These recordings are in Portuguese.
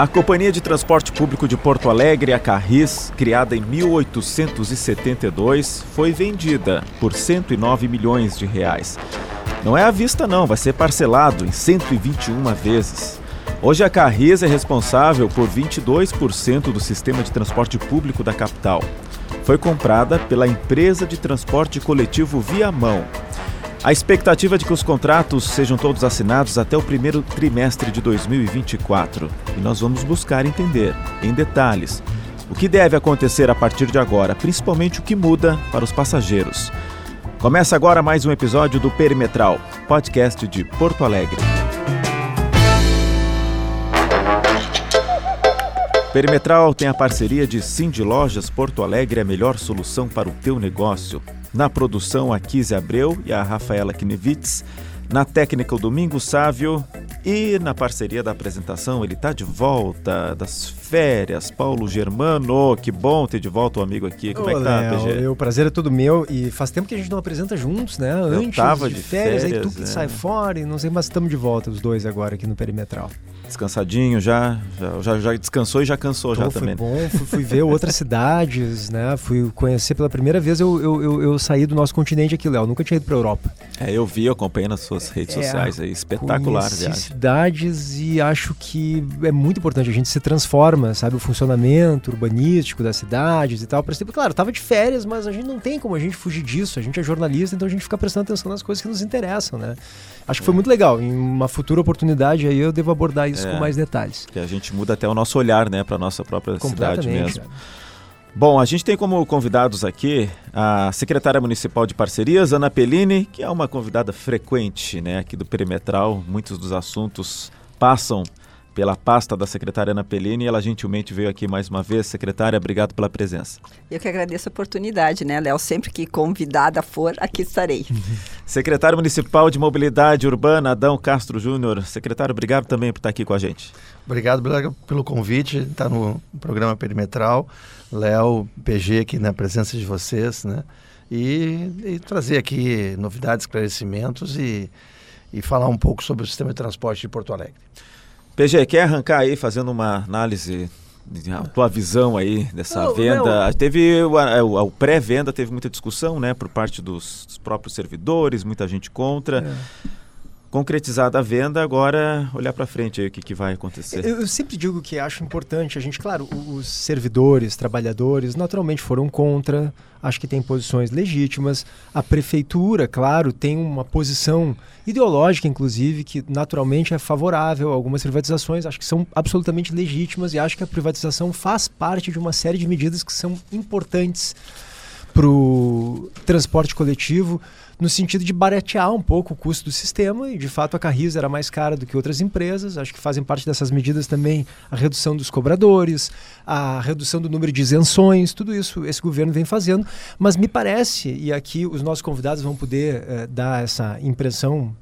A Companhia de Transporte Público de Porto Alegre, a Carris, criada em 1872, foi vendida por 109 milhões de reais. Não é à vista não, vai ser parcelado em 121 vezes. Hoje a Carris é responsável por 22% do sistema de transporte público da capital. Foi comprada pela empresa de transporte coletivo Viamão, a expectativa é de que os contratos sejam todos assinados até o primeiro trimestre de 2024. E nós vamos buscar entender, em detalhes, o que deve acontecer a partir de agora, principalmente o que muda para os passageiros. Começa agora mais um episódio do Perimetral, podcast de Porto Alegre. Perimetral tem a parceria de Cindy Lojas Porto Alegre, a melhor solução para o teu negócio. Na produção, a Kise Abreu e a Rafaela Knevitz. Na técnica, o Domingo Sávio. E na parceria da apresentação, ele está de volta das férias, Paulo Germano. Que bom ter de volta o amigo aqui. Como Ô, é que tá, Léo, PG? O prazer é todo meu. E faz tempo que a gente não apresenta juntos, né? Antes Eu tava de, de férias, férias, aí tu que é. sai fora e não sei, mas estamos de volta os dois agora aqui no Perimetral descansadinho já, já, já, já descansou e já cansou já foi também. bom, fui, fui ver outras cidades, né? Fui conhecer pela primeira vez, eu, eu, eu, eu saí do nosso continente aqui, Léo, nunca tinha ido para Europa. É, eu vi, eu acompanhei nas suas redes é, sociais aí, espetacular viagem. cidades e acho que é muito importante, a gente se transforma, sabe, o funcionamento urbanístico das cidades e tal. Por exemplo, claro, tava de férias, mas a gente não tem como a gente fugir disso, a gente é jornalista, então a gente fica prestando atenção nas coisas que nos interessam, né? Acho que foi muito legal, em uma futura oportunidade aí eu devo abordar isso é. com mais detalhes. Que a gente muda até o nosso olhar, né, para nossa própria cidade mesmo. Bom, a gente tem como convidados aqui a secretária municipal de parcerias, Ana Pellini, que é uma convidada frequente, né, aqui do Perimetral. Muitos dos assuntos passam pela pasta da secretária Ana Pellini. Ela gentilmente veio aqui mais uma vez. Secretária, obrigado pela presença. Eu que agradeço a oportunidade, né, Léo? Sempre que convidada for, aqui estarei. Secretário Municipal de Mobilidade Urbana, Adão Castro Júnior. Secretário, obrigado também por estar aqui com a gente. Obrigado pelo convite, estar no programa Perimetral. Léo, PG aqui na presença de vocês, né? E, e trazer aqui novidades, esclarecimentos e, e falar um pouco sobre o sistema de transporte de Porto Alegre. PG, quer arrancar aí fazendo uma análise a tua visão aí dessa oh, venda. Meu... Teve o, o, o pré-venda teve muita discussão, né, por parte dos, dos próprios servidores, muita gente contra. É concretizada a venda, agora olhar para frente aí o que, que vai acontecer. Eu, eu, sempre digo que acho importante a gente, claro, os servidores, trabalhadores, naturalmente foram contra, acho que tem posições legítimas. A prefeitura, claro, tem uma posição ideológica, inclusive, que naturalmente é favorável a algumas privatizações, acho que são absolutamente legítimas e acho que a privatização faz parte de uma série de medidas que são importantes para o transporte coletivo no sentido de baratear um pouco o custo do sistema e de fato a Carris era mais cara do que outras empresas. Acho que fazem parte dessas medidas também a redução dos cobradores, a redução do número de isenções, tudo isso esse governo vem fazendo. Mas me parece, e aqui os nossos convidados vão poder eh, dar essa impressão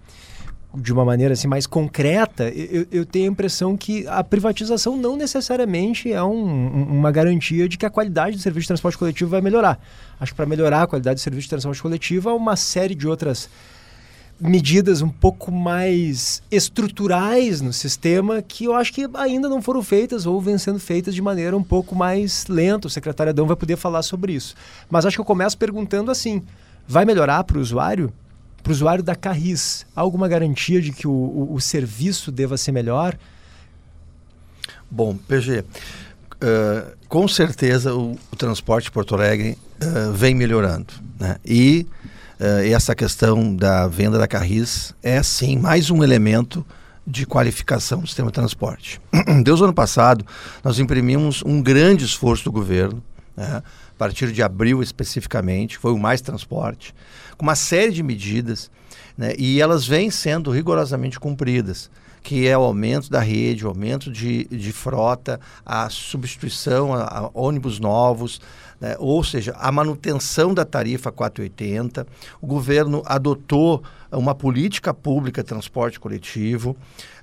de uma maneira assim mais concreta, eu, eu, tenho a impressão que a privatização não necessariamente é um, uma garantia de que a qualidade do serviço de transporte coletivo vai melhorar. Acho que para melhorar a qualidade do serviço de transporte coletivo há uma série de outras medidas um pouco mais estruturais no sistema que eu acho que ainda não foram feitas ou vêm sendo feitas de maneira um pouco mais lenta. O secretário Adão vai poder falar sobre isso. Mas acho que eu começo perguntando assim: vai melhorar para o usuário? Para o usuário da Carris, há alguma garantia de que o, o, o serviço deva ser melhor? Bom, PG, uh, eh, com certeza o, o, transporte Porto Alegre uh, vem melhorando. Né? E uh, essa questão da venda da Carris é, sim, mais um elemento de qualificação do sistema de transporte. O ano passado, nós imprimimos um grande esforço do governo, né? a partir de abril especificamente, foi o Mais Transporte, com uma série de medidas, né, e elas vêm sendo rigorosamente cumpridas que é o aumento da rede, o aumento de, de frota, a substituição a, a ônibus novos, né? ou seja, a manutenção da tarifa 480. O governo adotou uma política pública de transporte coletivo.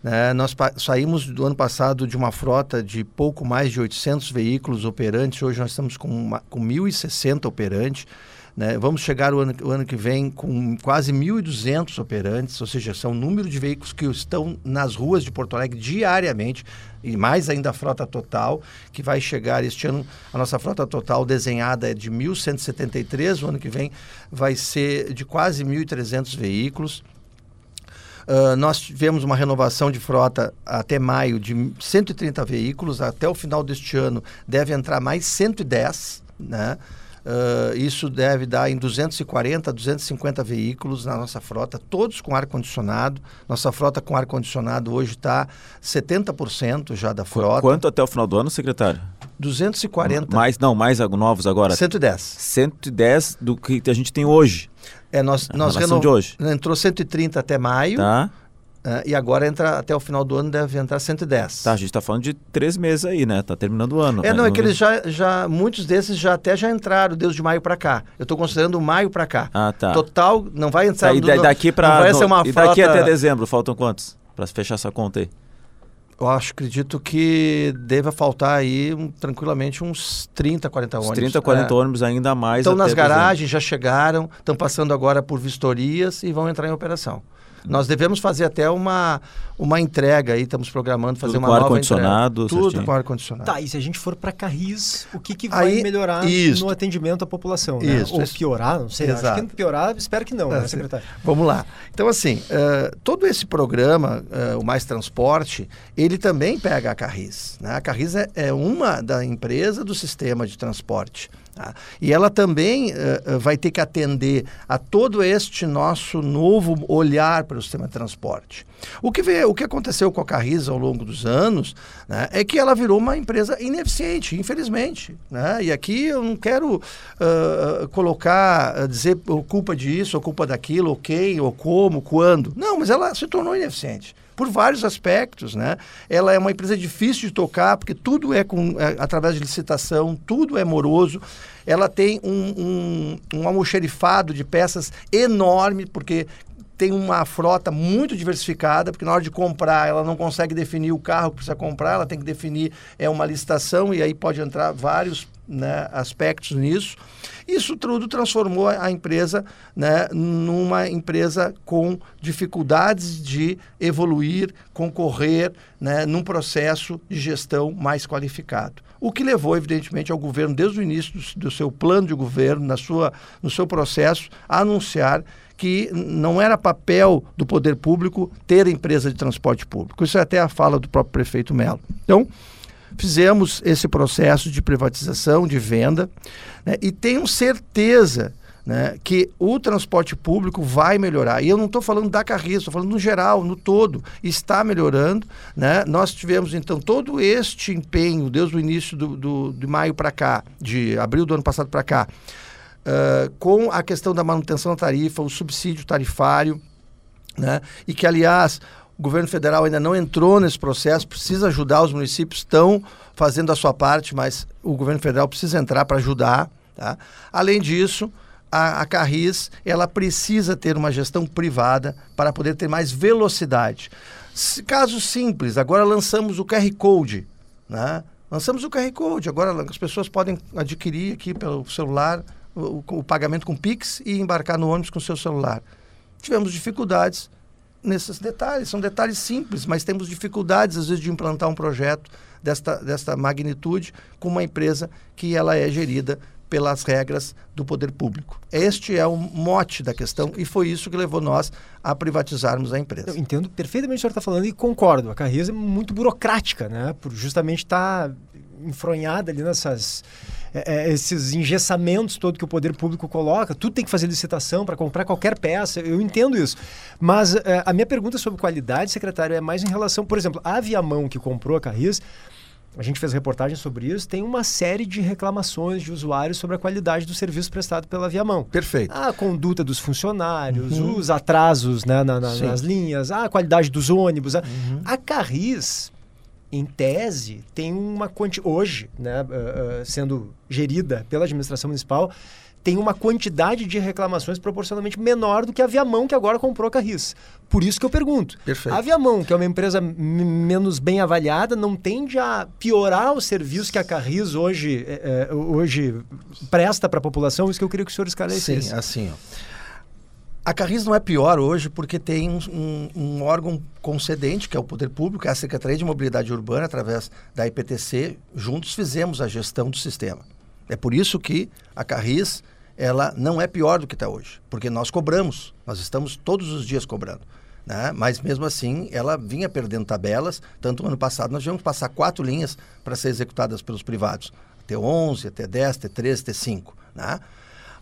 Né? Nós saímos do ano passado de uma frota de pouco mais de 800 veículos operantes, hoje nós estamos com, com 1.060 operantes. Né? Vamos chegar o ano, o ano que vem com quase 1.200 operantes, ou seja, são o número de veículos que estão nas ruas de Porto Alegre diariamente, e mais ainda a frota total, que vai chegar este ano, a nossa frota total desenhada é de 1.173, o ano que vem vai ser de quase 1.300 veículos. Uh, nós tivemos uma renovação de frota até maio de 130 veículos, até o final deste ano deve entrar mais 110, né? Uh, isso deve dar em 240, 250 veículos na nossa frota, todos com ar-condicionado. Nossa frota com ar-condicionado hoje está 70% já da frota. Quanto até o final do ano, secretário? 240. Mais, não, mais novos agora. 110. 110 do que a gente tem hoje. É, nós, A nós de hoje. Entrou 130 até maio. Tá? Uh, e agora entra até o final do ano deve entrar 110. Tá, a gente está falando de três meses aí, né? Tá terminando o ano. É, né? não, é que eles já, já, muitos desses já até já entraram, desde maio para cá. Eu estou considerando maio para cá. Ah, tá. Total, não vai entrar... Tá, e do- daqui para vai ser uma e daqui até dezembro, faltam quantos? Para fechar essa conta aí. Eu acho, acredito que deva faltar aí um, tranquilamente uns 30, 40 Os ônibus. 30, 40 É. ônibus ainda mais. Estão nas garagens, já chegaram, estão passando agora por vistorias e vão entrar em operação. Nós devemos fazer até uma, uma entrega aí, estamos programando fazer Tudo uma com nova ar-condicionado, entrega. Tudo certinho. com ar-condicionado. Tá, e se a gente for para Carris, o que, que vai Aí, melhorar isso. no atendimento à população? né? Isso, Ou isso. piorar, não sei. Exato. Acho que piorar, espero que não, É, né, sim. secretário? Vamos lá. Então, assim, eh, todo esse programa, eh, o Mais Transporte, ele também pega a Carris. Né? A Carris é, é uma da empresa do sistema de transporte. Tá? E ela também eh, vai ter que atender a todo este nosso novo olhar para o sistema de transporte. O que, vê, o que aconteceu com a Carris ao longo dos anos né, é que ela virou uma empresa ineficiente, infelizmente. Né? E aqui eu não quero ah, colocar, ah, dizer culpa disso, ou culpa daquilo, ou quem, ou como, quando. Não, mas ela se tornou ineficiente. Por vários aspectos, né? Ela é uma empresa difícil de tocar, porque tudo é, com, é através de licitação, tudo é moroso. Ela tem um, um, um almoxerifado de peças enorme, porque tem uma frota muito diversificada, porque na hora de comprar ela não consegue definir o carro que precisa comprar, ela tem que definir é uma licitação e aí pode entrar vários né, aspectos nisso. Isso tudo transformou a empresa né, numa empresa com dificuldades de evoluir, concorrer né, num processo de gestão mais qualificado. O que levou, evidentemente, ao governo, desde o início do, do seu plano de governo, na sua, no seu processo, a anunciar que não era papel do poder público ter empresa de transporte público. Isso é até a fala do próprio prefeito Melo. Então, fizemos esse processo de privatização, de venda, né, e tenho certeza né, que o transporte público vai melhorar. E eu não estou falando da Carris, estou falando no geral, no todo. Está melhorando. Né? Nós tivemos, então, todo este empenho, desde o início do, do, de maio para cá, de abril do ano passado para cá, uh, com a questão da manutenção da tarifa, o subsídio tarifário, né? e que, aliás, o governo federal ainda não entrou nesse processo, precisa ajudar, os municípios estão fazendo a sua parte, mas o governo federal precisa entrar para ajudar. Tá? Além disso, a, a Carris ela precisa ter uma gestão privada para poder ter mais velocidade. S- Caso simples, agora lançamos o QR Code. Né? Lançamos o QR Code, agora as pessoas podem adquirir aqui pelo celular o, o pagamento com Pix e embarcar no ônibus com seu celular. Tivemos dificuldades nesses detalhes, são detalhes simples, mas temos dificuldades às vezes de implantar um projeto desta, desta magnitude com uma empresa que ela é gerida pelas regras do poder público. Este é o mote da questão e foi isso que levou nós a privatizarmos a empresa. Eu entendo perfeitamente o que o senhor está falando e concordo. A Carris é muito burocrática, né? Por justamente estar enfronhada ali nessas é, é, esses engessamentos todo que o poder público coloca. Tudo tem que fazer licitação para comprar qualquer peça. Eu entendo isso. Mas é, a minha pergunta sobre qualidade, secretário, é mais em relação, por exemplo, a Viamão que comprou a Carris. A gente fez reportagem sobre isso. Tem uma série de reclamações de usuários sobre a qualidade do serviço prestado pela Viamão. Perfeito. A conduta dos funcionários, os atrasos né, na- na- nas linhas, a qualidade dos ônibus. A, a Carris, em tese, tem uma quanti... hoje, né, ah, ah, sendo gerida pela administração municipal, tem uma quantidade de reclamações proporcionalmente menor do que a Viamão, que agora comprou a Carris. Por isso que eu pergunto. Perfeito. A Viamão, que é uma empresa menos bem avaliada, não tende a piorar o serviço que a Carris hoje, é, hoje presta para a população? Isso que eu queria que o senhor esclarecesse. Sim, assim, ó. A Carris não é pior hoje porque tem um, um, um, órgão concedente, que é o Poder Público, é a Secretaria de Mobilidade Urbana, através da IPTC. Juntos fizemos a gestão do sistema. É por isso que a Carris ela não é pior do que está hoje, porque nós cobramos, nós estamos todos os dias cobrando. Né? Mas mesmo assim, ela vinha perdendo tabelas. Tanto no ano passado, nós tivemos que passar quatro linhas para ser executadas pelos privados: T11, T10, T13, T5. Né?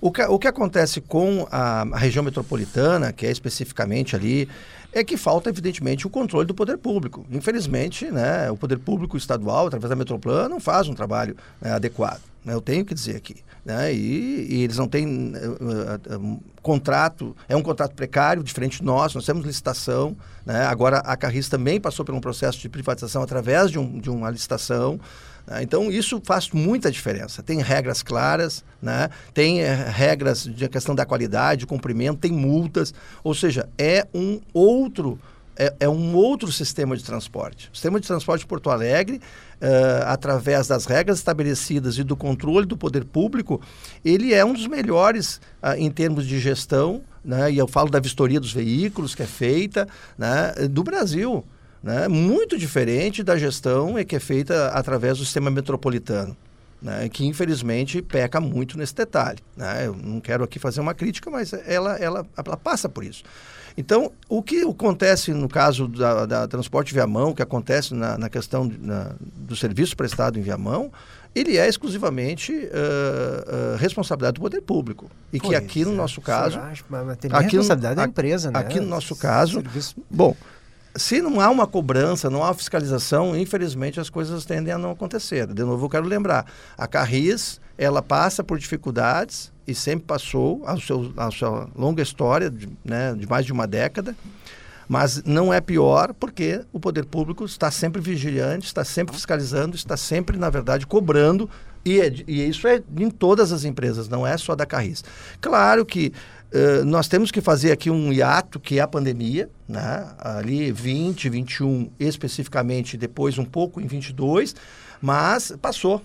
O que, o que acontece com a, a, região metropolitana, que é especificamente ali, é que falta, evidentemente, o controle do poder público. Infelizmente, né, o poder público estadual, através da Metroplan, não faz um trabalho né, adequado. Né, eu tenho que dizer aqui. Né, e, e, eles não têm uh, uh, um contrato, é um contrato precário, diferente de nós, nós temos licitação. Né, agora, a Carris também passou por um processo de privatização através de, um, de uma licitação. Né? Então, isso faz muita diferença. Tem regras claras, né? tem é, regras de questão da qualidade, cumprimento, tem multas, ou seja, é um outro é, é, um outro sistema de transporte. O sistema de transporte de Porto Alegre, uh, através das regras estabelecidas e do controle do poder público, ele é um dos melhores uh, em termos de gestão, né? e eu falo da vistoria dos veículos que é feita né? do Brasil né, muito diferente da gestão que é feita através do sistema metropolitano. Né, que infelizmente peca muito nesse detalhe. Né? Eu não quero aqui fazer uma crítica, mas ela, ela, ela passa por isso. Então, o que acontece no caso da, da transporte via mão, o que acontece na, na questão na, do serviço prestado em via mão, ele é exclusivamente uh, uh, responsabilidade do poder público. E que aqui no nosso caso. Acha, mas tem aqui responsabilidade no, da empresa, né? Aqui no nosso caso. Serviço... Bom, se não há uma cobrança, não há fiscalização, infelizmente as coisas tendem a não acontecer. De novo, eu quero lembrar, a Carris, ela passa por dificuldades e sempre passou a, seu, a sua longa história, de, né, de mais de uma década, mas não é pior porque o poder público está sempre vigilante, está sempre fiscalizando, está sempre, na verdade, cobrando e, é e, isso é em todas as empresas, não é só da Carris. Claro que uh, nós temos que fazer aqui um hiato, que é a pandemia, né? ali 20, 21 especificamente, depois um pouco em 22, mas passou.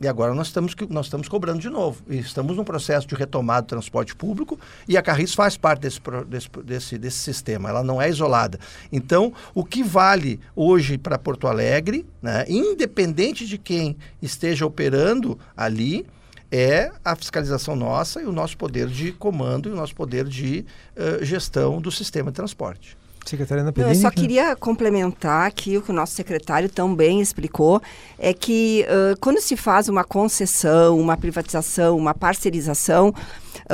E agora nós estamos, nós estamos cobrando de novo. Estamos num processo de retomada do transporte público e a Carris faz parte desse, desse, desse, desse sistema, ela não é isolada. Então, o que vale hoje para Porto Alegre, né, independente de quem esteja operando ali, é a fiscalização nossa e o nosso poder de comando e o nosso poder de uh, gestão do sistema de transporte. Secretária Não, eu só queria complementar aqui o que o nosso secretário também explicou, é que uh, quando se faz uma concessão, uma privatização, uma parcerização,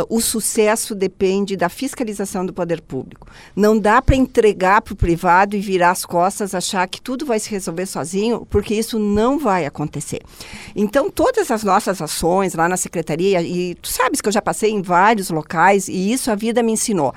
o sucesso depende da fiscalização do poder público. Não dá para entregar para o privado e virar as costas, achar que tudo vai se resolver sozinho, porque isso não vai acontecer. Então, todas as nossas ações lá na secretaria, e tu sabes que eu já passei em vários locais, e isso a vida me ensinou.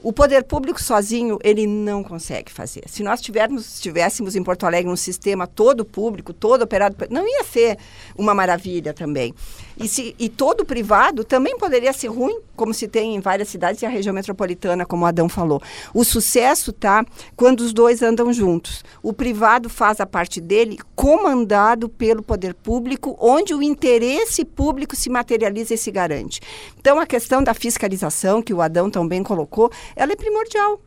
O poder público sozinho, ele não consegue fazer. Se nós tivermos, tivéssemos em Porto Alegre um sistema todo público, todo operado, não ia ser uma maravilha também. E, se, e todo privado também poderia ser ruim, como se tem em várias cidades e a região metropolitana, como o Adão falou. O sucesso está quando os dois andam juntos. O privado faz a parte dele comandado pelo poder público, onde o interesse público se materializa e se garante. Então, a questão da fiscalização, que o Adão também colocou, ela é primordial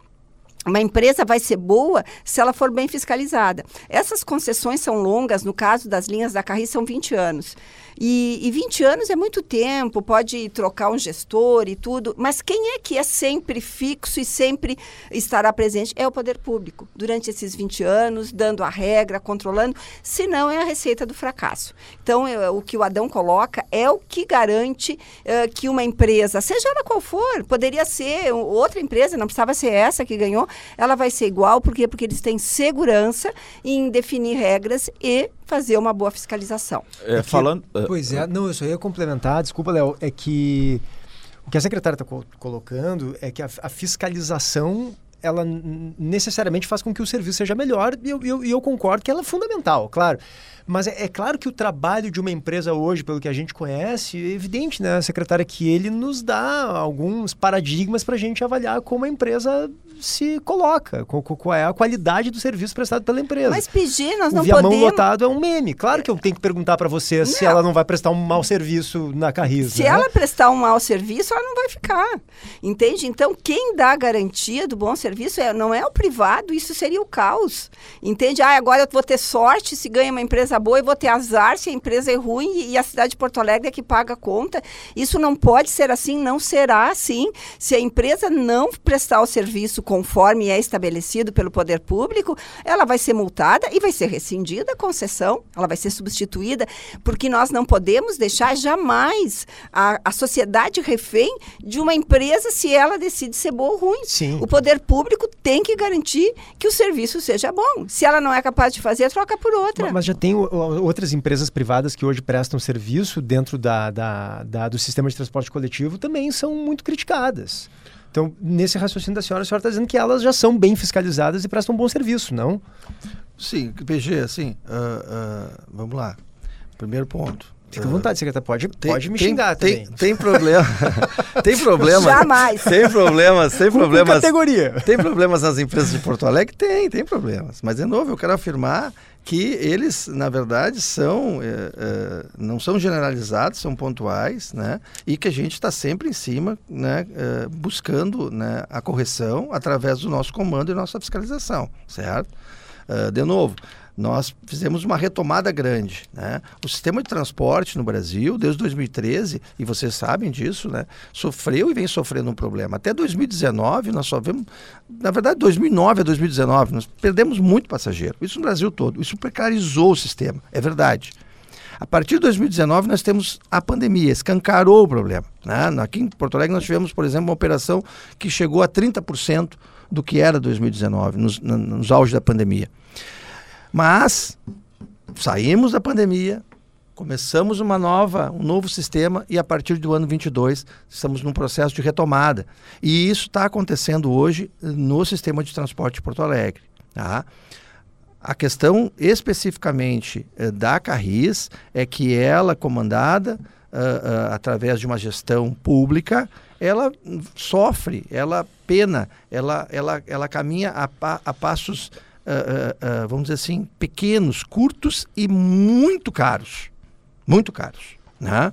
uma empresa vai ser boa se ela for bem fiscalizada. Essas concessões são longas, no caso das linhas da Carris, são 20 anos. E, e 20 anos é muito tempo, pode trocar um gestor e tudo, mas quem é que é sempre fixo e sempre estará presente? É o poder público, durante esses 20 anos, dando a regra, controlando, senão é a receita do fracasso. Então, eu, o que o Adão coloca é o que garante uh, que uma empresa, seja ela qual for, poderia ser outra empresa, não precisava ser essa que ganhou, ela vai ser igual, por quê? Porque eles têm segurança em definir regras e fazer uma boa fiscalização. É, é que, falando. É, pois é, não, eu só ia complementar, desculpa, Léo, é que o que a secretária está co colocando é que a, a, fiscalização ela necessariamente faz com que o serviço seja melhor e eu, eu, eu concordo que ela é fundamental, claro. Mas é, é, claro que o trabalho de uma empresa hoje, pelo que a gente conhece, é evidente, né, secretária, que ele nos dá alguns paradigmas para a gente avaliar como a empresa se coloca, qual é a qualidade do serviço prestado pela empresa. Mas pedir, nós o não viamão podemos... lotado é um meme. Claro que eu tenho que perguntar para você não. se ela não vai prestar um mau serviço na Carris. Se né? ela prestar um mau serviço, ela não vai ficar. Entende? Então, quem dá a garantia do bom serviço é, não é o privado, isso seria o caos. Entende? Ah, agora eu vou ter sorte se ganha uma empresa boa e vou ter azar se a empresa é ruim e a cidade de Porto Alegre é que paga a conta. Isso não pode ser assim, não será assim. Se a empresa não prestar o serviço conforme é estabelecido pelo poder público, ela vai ser multada e vai ser rescindida a concessão, ela vai ser substituída, porque nós não podemos deixar jamais a, a sociedade refém de uma empresa se ela decide ser boa ou ruim. Sim. O poder público tem que garantir que o serviço seja bom. Se ela não é capaz de fazer, troca por outra. Mas já tem outras empresas privadas que hoje prestam serviço dentro da, da, da, do sistema de transporte coletivo também são muito criticadas. Então, nesse raciocínio da senhora, a senhora está dizendo que elas já são bem fiscalizadas e prestam um bom serviço, não? Sim, PG, assim, uh, uh, vamos lá. Primeiro ponto. Fica à vontade, secretário. Pode, tem, pode me tem, xingar tem, também. Tem problema. tem problema. Jamais. Tem problemas. Tem problemas. categoria. Tem problemas nas empresas de Porto Alegre? Tem, tem problemas. Mas, de novo, eu quero afirmar que eles, na verdade, são é, é, não são generalizados, são pontuais, né? E que a gente está sempre em cima, né? É, buscando né, a correção através do nosso comando e nossa fiscalização, certo? de novo, nós fizemos uma retomada grande. Né? O sistema de transporte no Brasil, desde 2013, e vocês sabem disso, né? sofreu e vem sofrendo um problema. Até 2019, nós só vemos. Na verdade, 2009 a 2019, nós perdemos muito passageiro. Isso no Brasil todo. Isso precarizou o sistema, é verdade. A partir de 2019, nós temos a pandemia, escancarou o problema. Né? Aqui em Porto Alegre, nós tivemos, por exemplo, uma operação que chegou a 30% do que era 2019, nos, nos auge da pandemia. Mas saímos da pandemia, começamos uma nova, um novo sistema e a partir do ano 22 estamos num processo de retomada. E isso está acontecendo hoje no sistema de transporte de Porto Alegre. Tá? A questão especificamente eh, da Carris é que ela, comandada uh, uh, através de uma gestão pública, ela sofre, ela pena, ela, ela, ela caminha a, a passos uh, uh, vamos dizer assim, pequenos, curtos e muito caros. Muito caros. Né?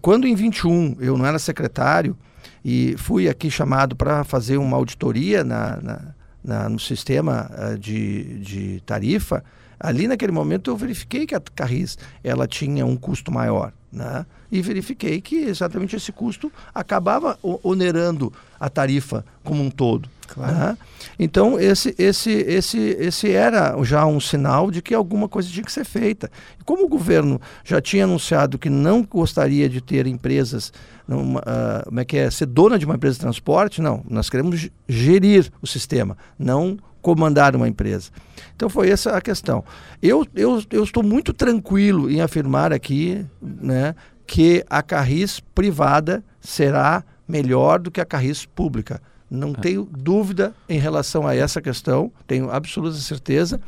Quando em 21 eu não era secretário e fui aqui chamado para fazer uma auditoria na, na, na no sistema de, de tarifa, ali naquele momento eu verifiquei que a Carris ela tinha um custo maior. Né? E verifiquei que exatamente esse custo acabava onerando a tarifa como um todo. Claro. Né? Então, esse, esse, esse, esse era já um sinal de que alguma coisa tinha que ser feita. E como o governo já tinha anunciado que não gostaria de ter empresas, numa, uh, como é que é, ser dona de uma empresa de transporte, não, nós queremos gerir o sistema, não comandar uma empresa. Então foi essa a questão. Eu, eu, eu estou muito tranquilo em afirmar aqui né, que a Carris privada será melhor do que a Carris pública. Não é. tenho dúvida em relação a essa questão, tenho absoluta certeza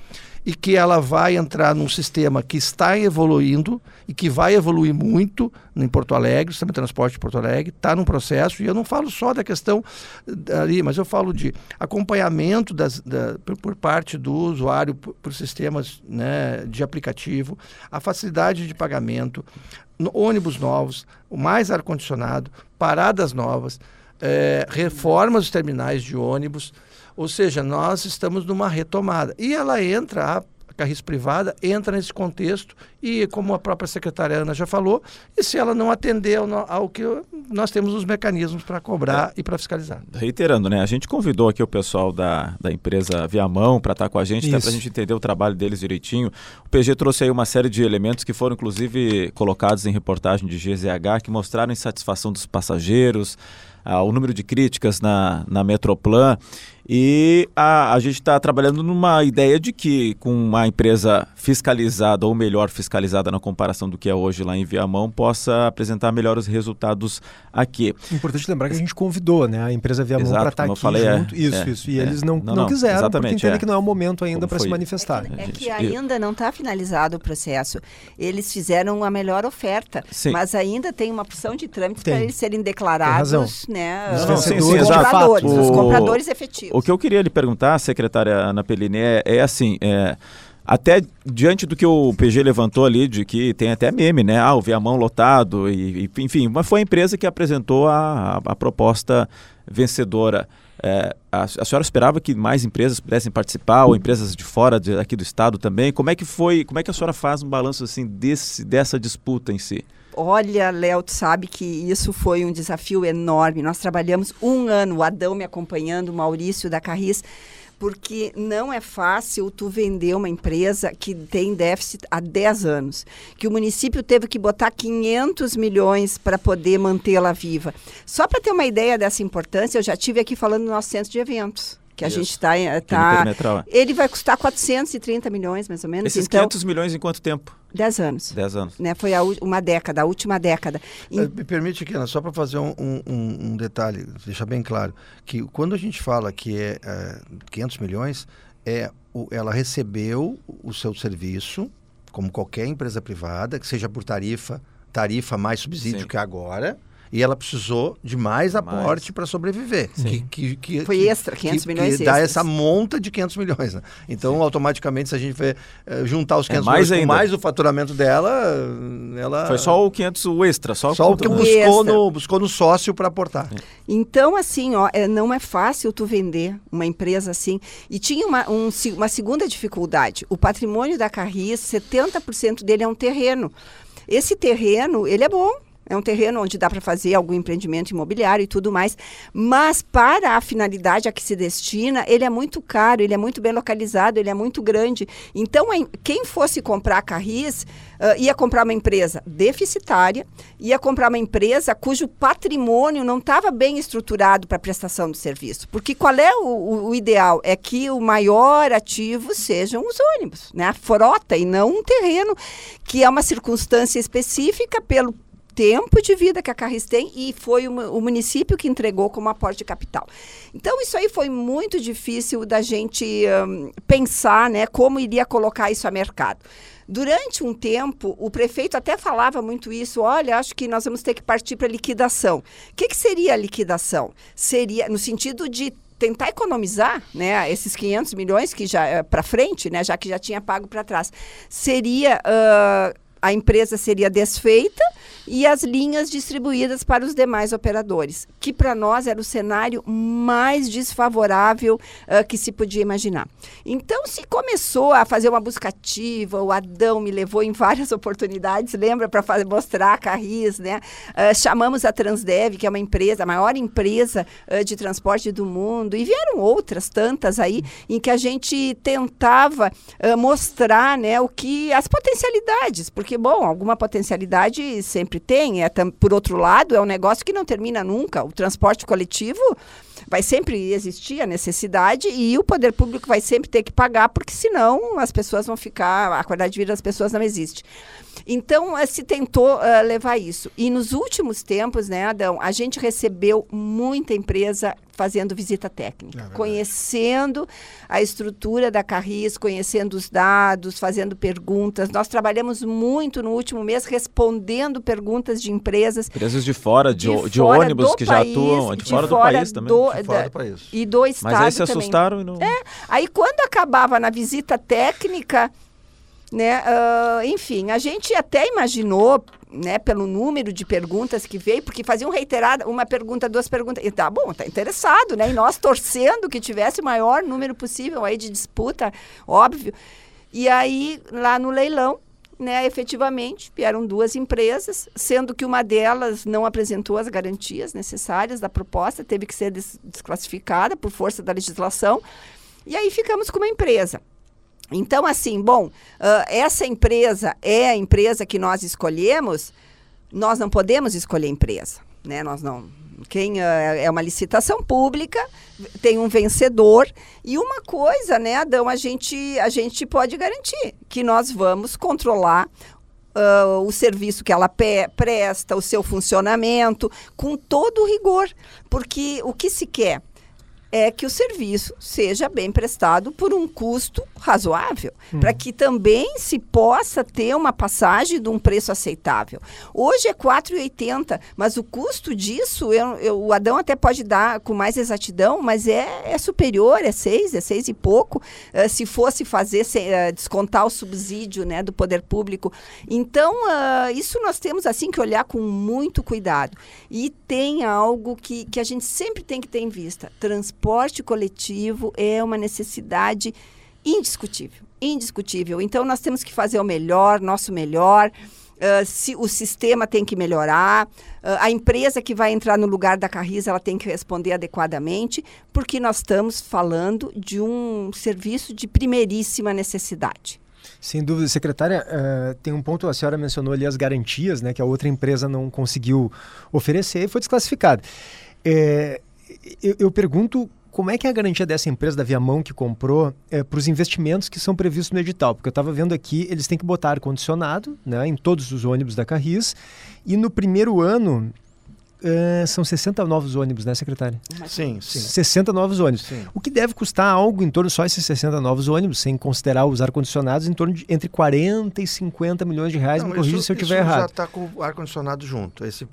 e que ela vai entrar num sistema que está evoluindo e que vai evoluir muito em Porto Alegre, o sistema de transporte de Porto Alegre, está num processo, e eu não falo só da questão ali, mas eu falo de acompanhamento das, da, por, por, parte do usuário por, por sistemas né, de aplicativo, a facilidade de pagamento, ônibus novos, o mais ar-condicionado, paradas novas, é, reformas dos terminais de ônibus, ou seja, nós estamos numa retomada. E ela entra, a Carris Privada entra nesse contexto e, como a própria secretária Ana já falou, e se ela não atender ao, ao que nós temos os mecanismos para cobrar é. e para fiscalizar. Reiterando, né? A gente convidou aqui o pessoal da, da empresa Viamão para estar com a gente, para a gente entender o trabalho deles direitinho. O PG trouxe aí uma série de elementos que foram, inclusive, colocados em reportagem de GZH, que mostraram insatisfação dos passageiros, ah, o número de críticas na, na Metroplan. E a, a gente está trabalhando numa ideia de que, com uma empresa fiscalizada, ou melhor fiscalizada na comparação do que é hoje lá em Viamão, possa apresentar melhores resultados aqui. Importante lembrar que a gente convidou né, a empresa Viamão para estar tá aqui falei, é, junto. É, isso, é, isso. E é, eles não, não, não quiseram, porque entendem é. que não é o momento ainda para se manifestar. É que, que ainda não está finalizado o processo. Eles fizeram a melhor oferta, Sim. mas ainda tem uma porção de trâmites para eles serem declarados, né? Os não, sim, sim, compradores, os compradores efetivos. O que eu queria lhe perguntar, secretária Ana Pellini, é, é assim, é, até diante do que o PG levantou ali, de que tem até meme, né? Ah, o Viamão lotado, e, e, enfim, mas foi a empresa que apresentou a, a, a proposta vencedora. É, a, a, senhora esperava que mais empresas pudessem participar, ou empresas de fora de, aqui do estado também? Como é que foi, como é que a senhora faz um balanço assim desse, dessa disputa em si? Olha, Léo, tu sabe que isso foi um desafio enorme. Nós trabalhamos um ano, o Adão me acompanhando, o Maurício da Carris, porque não é fácil tu vender uma empresa que tem déficit há 10 anos, que o município teve que botar 500 milhões para poder mantê-la viva. Só para ter uma ideia dessa importância, eu já tive aqui falando no nosso centro de eventos que a Isso. gente está... Tá, tá ele vai custar 430 milhões, mais ou menos. Esses então, 500 milhões em quanto tempo? 10 anos. 10 anos. Né? Foi a, uma década, a última década. E... Me permite, Kena, só para fazer um, um, um, detalhe, deixar bem claro, que quando a gente fala que é, é 500 milhões, é, o, ela recebeu o seu serviço, como qualquer empresa privada, que seja por tarifa, tarifa mais subsídio Sim. que agora, e ela precisou de mais aporte para sobreviver. Que, que, que, Foi extra, 500 que, milhões que dá essa monta de 500 milhões. Né? Então, Sim. automaticamente, se a gente for, uh, juntar os 500 é mais milhões com mais o faturamento dela, ela... Foi só o 500 o extra. Só, só o que buscou no, buscou no sócio para aportar. É. Então, assim, ó, é, não é fácil tu vender uma empresa assim. E tinha uma, um, uma segunda dificuldade. O patrimônio da Carris, 70% dele é um terreno. Esse terreno, ele é bom, é um terreno onde dá para fazer algum empreendimento imobiliário e tudo mais. Mas para a finalidade a que se destina, ele é muito caro, ele é muito bem localizado, ele é muito grande. Então, quem fosse comprar Carris uh, ia comprar uma empresa deficitária, ia comprar uma empresa cujo patrimônio não estava bem estruturado para prestação de serviço. Porque qual é o, o, o, ideal? É que o maior ativo sejam os ônibus, né? a frota, e não um terreno, que é uma circunstância específica pelo tempo de vida que a Carris tem e foi o, município que entregou como aporte de capital. Então, isso aí foi muito difícil da gente um, pensar né, como iria colocar isso a mercado. Durante um tempo, o prefeito até falava muito isso. Olha, acho que nós vamos ter que partir para liquidação. O que, que seria a liquidação? Seria no sentido de tentar economizar, né, esses 500 milhões que já eh, para frente, né, já que já tinha pago para trás, seria uh, a empresa seria desfeita e as linhas distribuídas para os demais operadores, que para nós era o cenário mais desfavorável uh, que se podia imaginar. Então se começou a fazer uma busca ativa, o Adão me levou em várias oportunidades, lembra, para mostrar a Carris, né? Uh, chamamos a Transdev, que é uma empresa, a maior empresa uh, de transporte do mundo, e vieram outras tantas aí, em que a gente tentava mostrar né, o que as potencialidades, porque, bom, alguma potencialidade sempre tem. É, por outro lado, é um negócio que não termina nunca. O transporte coletivo vai sempre existir a necessidade e o poder público vai sempre ter que pagar, porque senão as pessoas vão ficar, a qualidade de vida das pessoas não existe. Então, uh, se tentou uh, levar isso. E nos últimos tempos, né, Adão, a gente recebeu muita empresa fazendo visita técnica, é conhecendo a estrutura da Carris, conhecendo os dados, fazendo perguntas. Nós trabalhamos muito no último mês respondendo perguntas de empresas. Empresas de fora, de, de, de fora ônibus que país, já atuam, de, de fora, fora, do país também. Do, de fora do país. E do estado Mas aí se assustaram também. e não... É, aí quando acabava na visita técnica né? Uh, enfim, a gente até imaginou, né, pelo número de perguntas que veio, porque faziam reiterada uma pergunta, duas perguntas, e tá bom, tá interessado, né? E nós torcendo que tivesse o maior número possível aí de disputa, óbvio. E aí, lá no leilão, né, efetivamente, vieram duas empresas, sendo que uma delas não apresentou as garantias necessárias da proposta, teve que ser des desclassificada por força da legislação. E aí ficamos com uma empresa. Então, assim, bom, uh, essa empresa é a empresa que nós escolhemos, nós não podemos escolher empresa. né? Nós não quem é, é uma licitação pública, tem um vencedor e uma coisa, né, Adão, a gente a gente pode garantir que nós vamos controlar Uh, o serviço que ela presta, o seu funcionamento, com todo rigor. Porque o que se quer? É que o serviço seja bem prestado por um custo razoável, uhum. para que também se possa ter uma passagem de um preço aceitável. Hoje é 4,80, mas o custo disso, eu, eu, o Adão até pode dar com mais exatidão, mas é, é superior, é 6, é 6 e pouco, uh, se fosse fazer, se, uh, descontar o subsídio né, do poder público. Então, uh, isso nós temos assim que olhar com muito cuidado. E tem algo que, que a gente sempre tem que ter em vista, transporte transporte coletivo é uma necessidade indiscutível, indiscutível. Então nós temos que fazer o melhor, nosso melhor. Uh, se, o sistema tem que melhorar, uh, a empresa que vai entrar no lugar da Carris ela tem que responder adequadamente, porque nós estamos falando de um serviço de primeiríssima necessidade. Sem dúvida, secretária, uh, tem um ponto, a senhora mencionou ali as garantias, né, que a outra empresa não conseguiu oferecer e foi desclassificada. É, eu, eu, pergunto como é que é a garantia dessa empresa da Viamão que comprou é, para os investimentos que são previstos no edital? Porque eu estava vendo aqui, eles têm que botar ar-condicionado né, em todos os ônibus da Carris e no primeiro ano Uh, são 60 novos ônibus, né, secretária? Sim, sim. 60 novos ônibus. Sim. O que deve custar algo em torno só esses 60 novos ônibus, sem considerar os ar-condicionados, em torno de entre 40 e 50 milhões de reais. Não, me corrija se eu estiver errado. já está com o ar-condicionado junto. Esse,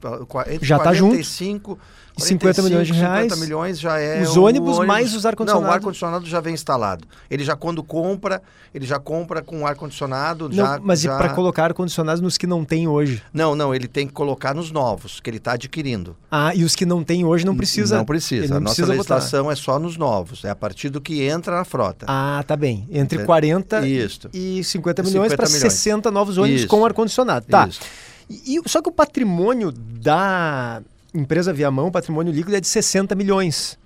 entre já está junto. 45, 50 milhões de reais. 50 milhões já é. Os ônibus, ônibus mais os ar-condicionados. Não, o ar-condicionado já vem instalado. Ele já, quando compra, ele já compra com ar-condicionado. Já, mas já... e para colocar ar-condicionado nos que não tem hoje? Não, não, ele tem que colocar nos novos, que ele está adquirindo. Ah, e os que não tem hoje não precisa. Não precisa. Não a nossa precisa legislação é só nos novos. É a partir do que entra na frota. Ah, tá bem. Entre 40 Isso. e 50 milhões para 60 novos ônibus Isso. com ar-condicionado. Tá. Isso. E, só que o patrimônio da empresa Viamão, o patrimônio líquido é de 60 milhões.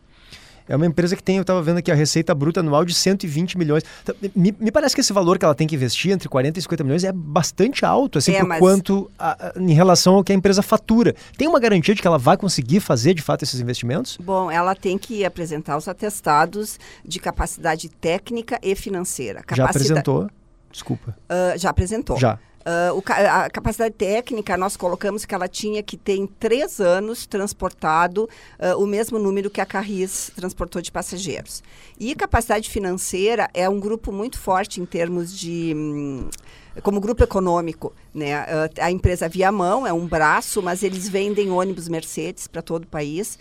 É uma empresa que tem, eu estava vendo aqui, a receita bruta anual de 120 milhões. Então, me, me, parece que esse valor que ela tem que investir, entre 40 e 50 milhões, é bastante alto, assim, é, por mas... quanto a, a, em relação ao que a empresa fatura. Tem uma garantia de que ela vai conseguir fazer, de fato, esses investimentos? Bom, ela tem que apresentar os atestados de capacidade técnica e financeira. Já apresentou? Desculpa. Uh, já apresentou. Já. Uh, o, a capacidade técnica, nós colocamos que ela tinha que ter em três anos transportado uh, o mesmo número que a Carris transportou de passageiros. E capacidade financeira é um grupo muito forte em termos de. Hum, como grupo econômico, né? Uh, a empresa Viamão é um braço, mas eles vendem ônibus Mercedes para todo o país.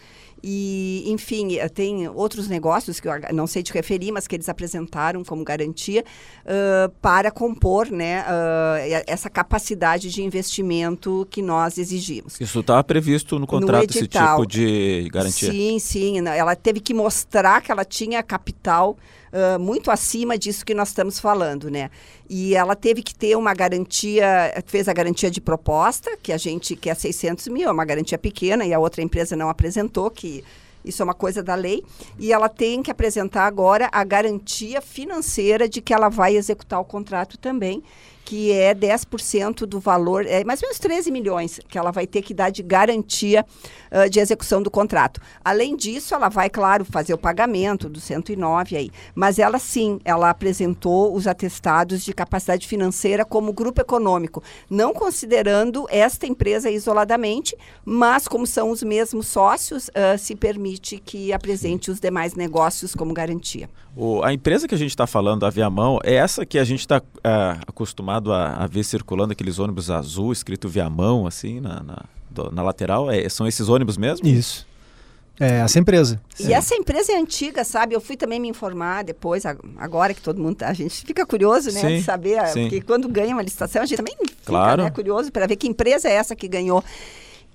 E, enfim, eh, tem outros negócios que eu não sei te referir, mas que eles apresentaram como garantia uh, para compor né, uh, essa capacidade de investimento que nós exigimos. Isso está previsto no contrato, no esse tipo de garantia? Sim, sim. Ela teve que mostrar que ela tinha capital Muito acima disso que nós estamos falando, né? E ela teve que ter uma garantia, fez a garantia de proposta, que a gente quer 600 mil, é uma garantia pequena, e a outra empresa não apresentou, que isso é uma coisa da lei, e ela tem que apresentar agora a garantia financeira de que ela vai executar o contrato também que é 10% do valor, é mais ou menos 13 milhões que ela vai ter que dar de garantia uh, de execução do contrato. Além disso, ela vai, claro, fazer o pagamento do 109 aí, mas ela sim, ela apresentou os atestados de capacidade financeira como grupo econômico, não considerando esta empresa isoladamente, mas como são os mesmos sócios, uh, se permite que apresente os demais negócios como garantia. O, a empresa que a gente está falando, a Viamão, é essa que a gente está uh, é, acostumado a, a, ver circulando aqueles ônibus azul, escrito Viamão, assim, na, na, do, na lateral? É, são esses ônibus mesmo? Isso. É, essa empresa. E essa empresa é antiga, sabe? Eu fui também me informar depois, agora que todo mundo. A gente fica curioso, né? Sim, de saber, sim. porque quando ganha uma licitação, a gente também fica claro. né, curioso para ver que empresa é essa que ganhou.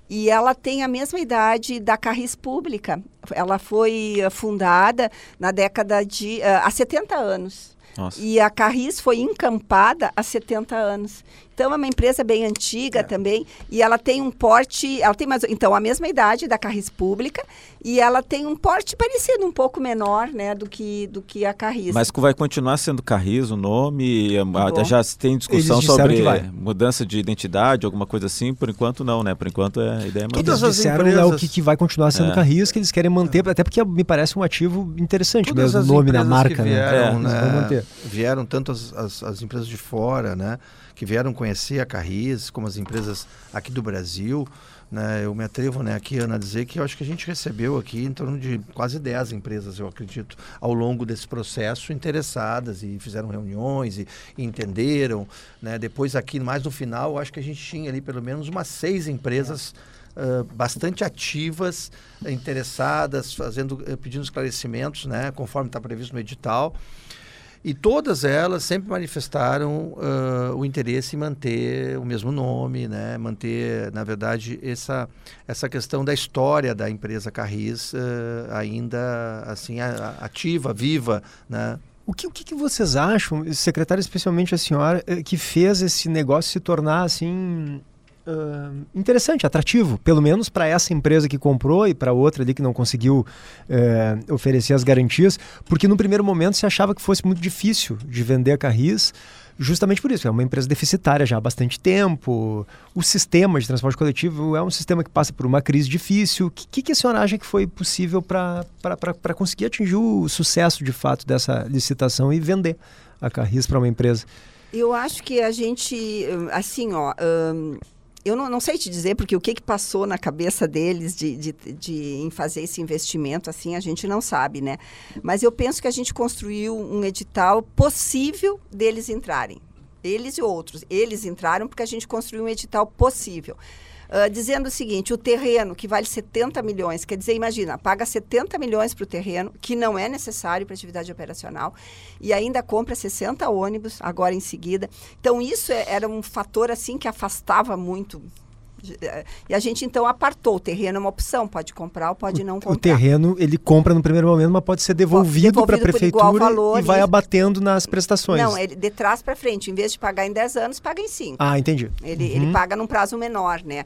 E ela tem a mesma idade da Carris Pública. Ela foi uh, fundada na década de. Uh, há 70 anos. Nossa. E a Carris foi encampada há 70 anos. Então é uma empresa bem antiga é. também e ela tem um porte, ela tem mais, então a mesma idade da Carris Pública e ela tem um porte parecido, um pouco menor, né, do que do que a Carris. Mas vai continuar sendo Carris o nome? Bom, já tem discussão sobre mudança de identidade, alguma coisa assim? Por enquanto não, né? Por enquanto é a ideia é manter. Eles disseram empresas... né, o que, que vai continuar sendo é. Carris, que eles querem manter, até porque me parece um ativo interessante Todas mesmo, o nome da marca, né? vieram, né? né? Vieram tanto as, as, as empresas de fora, né? Que vieram conhecer a Carris, como as empresas aqui do Brasil. Né, eu me atrevo né, aqui, Ana, a dizer que eu acho que a gente recebeu aqui em torno de quase 10 empresas, eu acredito, ao longo desse processo, interessadas e fizeram reuniões e, e entenderam. Né, depois, aqui, mais no final, eu acho que a gente tinha ali pelo menos umas seis empresas. Uh, bastante ativas, interessadas, fazendo, uh, pedindo esclarecimentos, né, conforme está previsto no edital. E todas elas sempre manifestaram uh, o interesse em manter o mesmo nome, né? manter, na verdade, essa, essa questão da história da empresa Carris uh, ainda assim ativa, viva. Né? O que, o que vocês acham, secretário, especialmente a senhora, que fez esse negócio se tornar assim uh, interessante, atrativo, pelo menos para essa empresa que comprou e para outra ali que não conseguiu uh, oferecer as garantias, porque no primeiro momento se achava que fosse muito difícil de vender a Carris, justamente por isso, é uma empresa deficitária já há bastante tempo, o sistema de transporte coletivo é um sistema que passa por uma crise difícil. O que, que a senhora acha que foi possível para conseguir atingir o sucesso de fato dessa licitação e vender a Carris para uma empresa? Eu acho que a gente, assim, ó, um, eu não, não, sei te dizer, porque o que, que passou na cabeça deles de, de, de, fazer esse investimento, assim, a gente não sabe, né? Mas eu penso que a gente construiu um edital possível deles entrarem. Eles e outros. Eles entraram porque a gente construiu um edital possível. Uh, dizendo o seguinte: o terreno que vale 70 milhões, quer dizer, imagina, paga 70 milhões para o terreno, que não é necessário para atividade operacional, e ainda compra 60 ônibus agora em seguida. Então, isso é, era um fator assim que afastava muito e a gente então apartou. O terreno é uma opção, pode comprar ou pode não comprar. O terreno ele compra no primeiro momento, mas pode ser devolvido, devolvido para a prefeitura valor, e vai e... abatendo nas prestações. Não, ele de trás para frente, em vez de pagar em 10 anos, paga em 5. Ah, entendi. Ele, uhum. ele paga num prazo menor, né?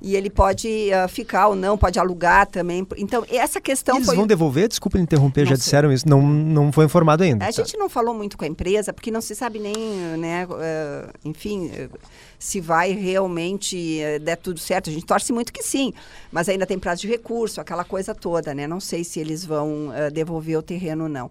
E ele pode uh, ficar ou não, pode alugar também. Então, essa questão Eles foi... vão devolver? Desculpa interromper, não já sei. disseram isso. Não, não foi informado ainda. A tá. gente não falou muito com a empresa, porque não se sabe nem, né, uh, enfim... Se vai realmente uh, der tudo certo. A gente torce muito que sim, mas ainda tem prazo de recurso, aquela coisa toda, né? Não sei se eles vão uh, devolver o terreno ou não.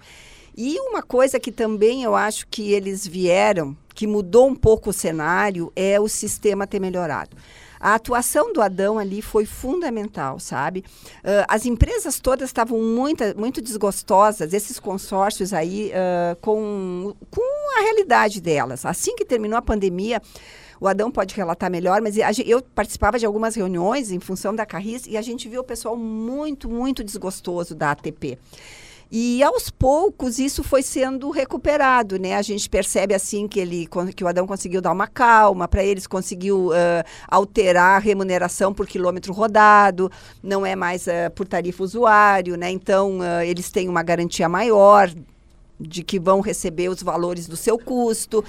E uma coisa que também eu acho que eles vieram, que mudou um pouco o cenário, é o sistema ter melhorado. A atuação do Adão ali foi fundamental, sabe? Uh, as empresas todas estavam muito, muito desgostosas, esses consórcios aí, uh, com, com a realidade delas. Assim que terminou a pandemia, o Adão pode relatar melhor, mas eu participava de algumas reuniões em função da Carris e a gente viu o pessoal muito, muito desgostoso da ATP. E aos poucos isso foi sendo recuperado, né? A gente percebe assim que ele que o Adão conseguiu dar uma calma para eles, conseguiu uh, alterar a remuneração por quilômetro rodado, não é mais uh, por tarifa usuário, né? Então uh, eles têm uma garantia maior de que vão receber os valores do seu custo, uh,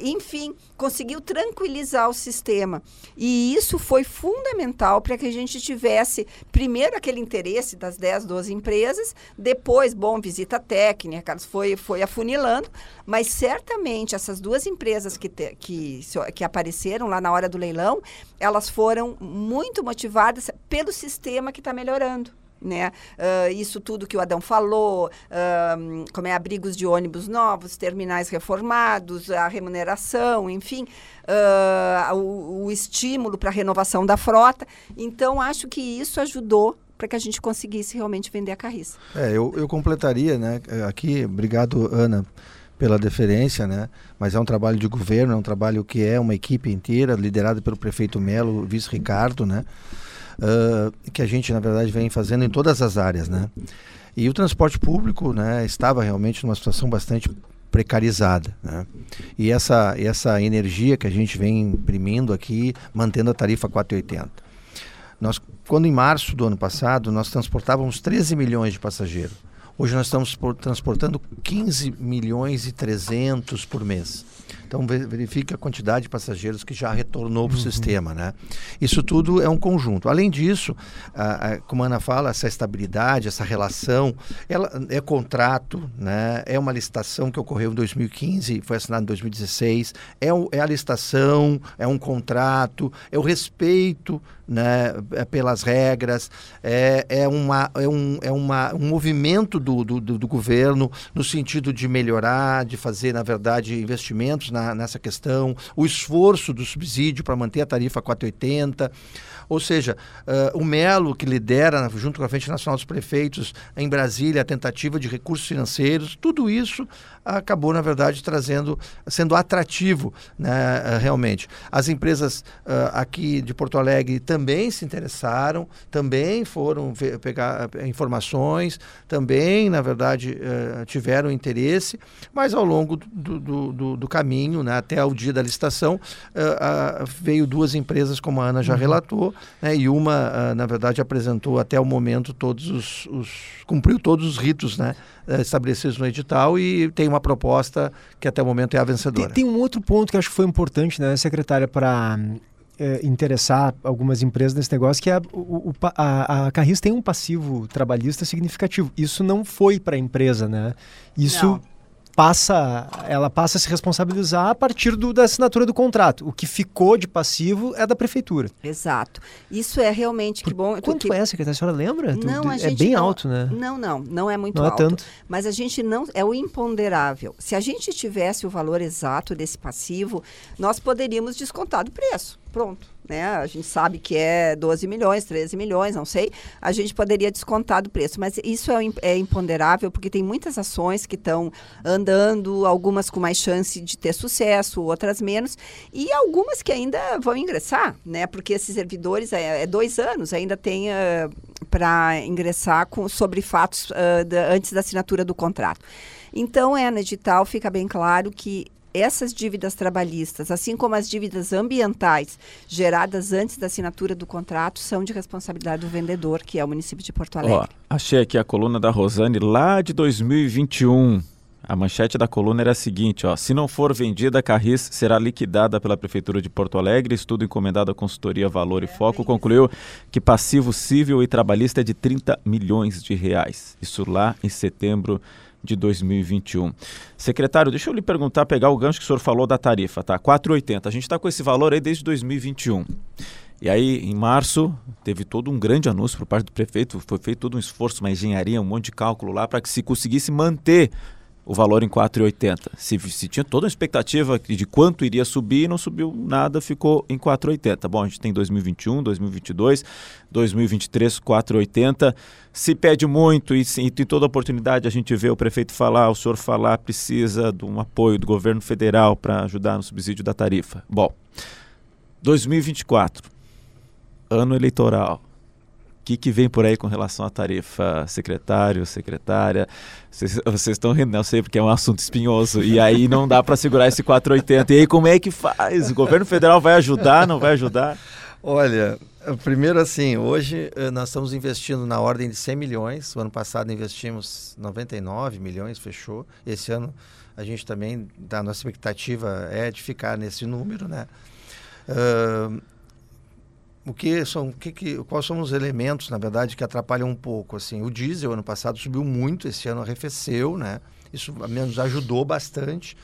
enfim, conseguiu tranquilizar o sistema. E isso foi fundamental para que a gente tivesse, primeiro, aquele interesse das 10, 12 empresas, depois, bom, visita técnica, foi, foi afunilando, mas certamente essas duas empresas que, te, que, que apareceram lá na hora do leilão, elas foram muito motivadas pelo sistema que está melhorando né? Uh, isso tudo que o Adão falou, uh, como é abrigos de ônibus novos, terminais reformados, a remuneração, enfim, uh, o, o estímulo para a renovação da frota. Então, acho que isso ajudou para que a gente conseguisse realmente vender a carriça. É, eu, eu completaria, né? Aqui, obrigado, Ana pela deferência, né? Mas é um trabalho de governo, é um trabalho que é uma equipe inteira, liderada pelo prefeito Melo, vice Ricardo, né? Que a gente, na verdade, vem fazendo em todas as áreas, né? E o transporte público, né, estava realmente numa situação bastante precarizada, né? E essa essa energia que a gente vem imprimindo aqui, mantendo a tarifa 480. Nós, quando em março do ano passado, nós transportávamos 13 milhões de passageiros. Hoje nós estamos transportando 15 milhões e 300 por mês. Então verifique a quantidade de passageiros que já retornou para o uhum. sistema, né? Isso tudo é um conjunto. Além disso, a, a, como a Ana fala, essa estabilidade, essa relação, ela é contrato, né? É uma licitação que ocorreu em 2015, foi assinada em 2016. É, é a licitação, é um contrato, é o respeito né, é pelas regras, é, é, uma, é, um, é uma, um movimento do, do, do, governo no sentido de melhorar, de fazer, na verdade, investimentos na, nessa questão, o esforço do subsídio para manter a tarifa 480. Ou seja, uh, o Melo, que lidera, junto com a Frente Nacional dos Prefeitos, em Brasília, a tentativa de recursos financeiros, tudo isso acabou, na verdade, trazendo, sendo atrativo, né, eh, realmente. As empresas uh, aqui de Porto Alegre também se interessaram, também foram ver, pegar eh, informações, também, na verdade, uh, tiveram interesse, mas ao longo do, do, do, do caminho, né, até o dia da licitação, uh, veio duas empresas, como a Ana já uhum. relatou, né, e uma, na verdade, apresentou até o momento todos os, os cumpriu todos os ritos, né, estabelecidos no edital e tem uma proposta que até o momento é a vencedora. Tem, tem um outro ponto que acho que foi importante, né, secretária, para é, interessar algumas empresas nesse negócio, que é a, o, a, a Carris tem um passivo trabalhista significativo. Isso não foi para a empresa, né? Isso não passa, ela passa a se responsabilizar a partir do, da assinatura do contrato. O que ficou de passivo é da prefeitura. Exato. Isso é realmente que bom. Quanto que... é, secretária? A senhora lembra? Não, a é bem não, alto, né? Não, não, não é muito não alto. É tanto. Mas a gente não é o imponderável. Se a gente tivesse o valor exato desse passivo, nós poderíamos descontar do preço. Pronto né? A gente sabe que é 12 milhões, 13 milhões, não sei. A gente poderia descontar do preço, mas isso é, é imponderável porque tem muitas ações que estão andando, algumas com mais chance de ter sucesso, outras menos, e algumas que ainda vão ingressar, né? Porque esses servidores é, é dois anos, ainda tem uh, para ingressar com, sobre fatos uh, da, antes da assinatura do contrato. Então, é, no edital fica bem claro que essas dívidas trabalhistas, assim como as dívidas ambientais geradas antes da assinatura do contrato, são de responsabilidade do vendedor, que é o município de Porto Alegre. Ó, achei aqui a coluna da Rosane lá de 2021. A manchete da coluna era a seguinte: ó, se não for vendida, a Carris será liquidada pela Prefeitura de Porto Alegre. Estudo encomendado à consultoria Valor e Foco concluiu que passivo civil e trabalhista é de 30 milhões de reais. Isso lá em setembro de 2021. Secretário, deixa eu lhe perguntar, pegar o gancho que o senhor falou da tarifa, tá? 4,80. A gente está com esse valor aí desde 2021. E aí, em março, teve todo um grande anúncio por parte do prefeito, foi feito todo um esforço, uma engenharia, um monte de cálculo lá para que se conseguisse manter o valor em 4,80. Se, se tinha toda uma expectativa de quanto iria subir, não subiu nada, ficou em 4,80. Bom, a gente tem 2021, 2022, 2023, 4,80. Se pede muito e, e em toda oportunidade a gente vê o prefeito falar, o senhor falar, precisa de um apoio do governo federal para ajudar no subsídio da tarifa. Bom, 2024, ano eleitoral que, que vem por aí com relação à tarifa, secretário, secretária? Vocês, vocês estão rindo, né? Eu sei, porque é um assunto espinhoso. E aí não dá para segurar esse 480. E aí como é que faz? O governo federal vai ajudar, não vai ajudar? Olha, primeiro assim, hoje eh, nós estamos investindo na ordem de 100 milhões. O ano passado investimos 99 milhões, fechou. Esse ano a gente também, a nossa expectativa é de ficar nesse número, né? Uh, o que são, o que, que, quais são os elementos, na verdade, que atrapalham um pouco? Assim, o diesel ano passado subiu muito, esse ano arrefeceu, né? Isso nos ajudou bastante,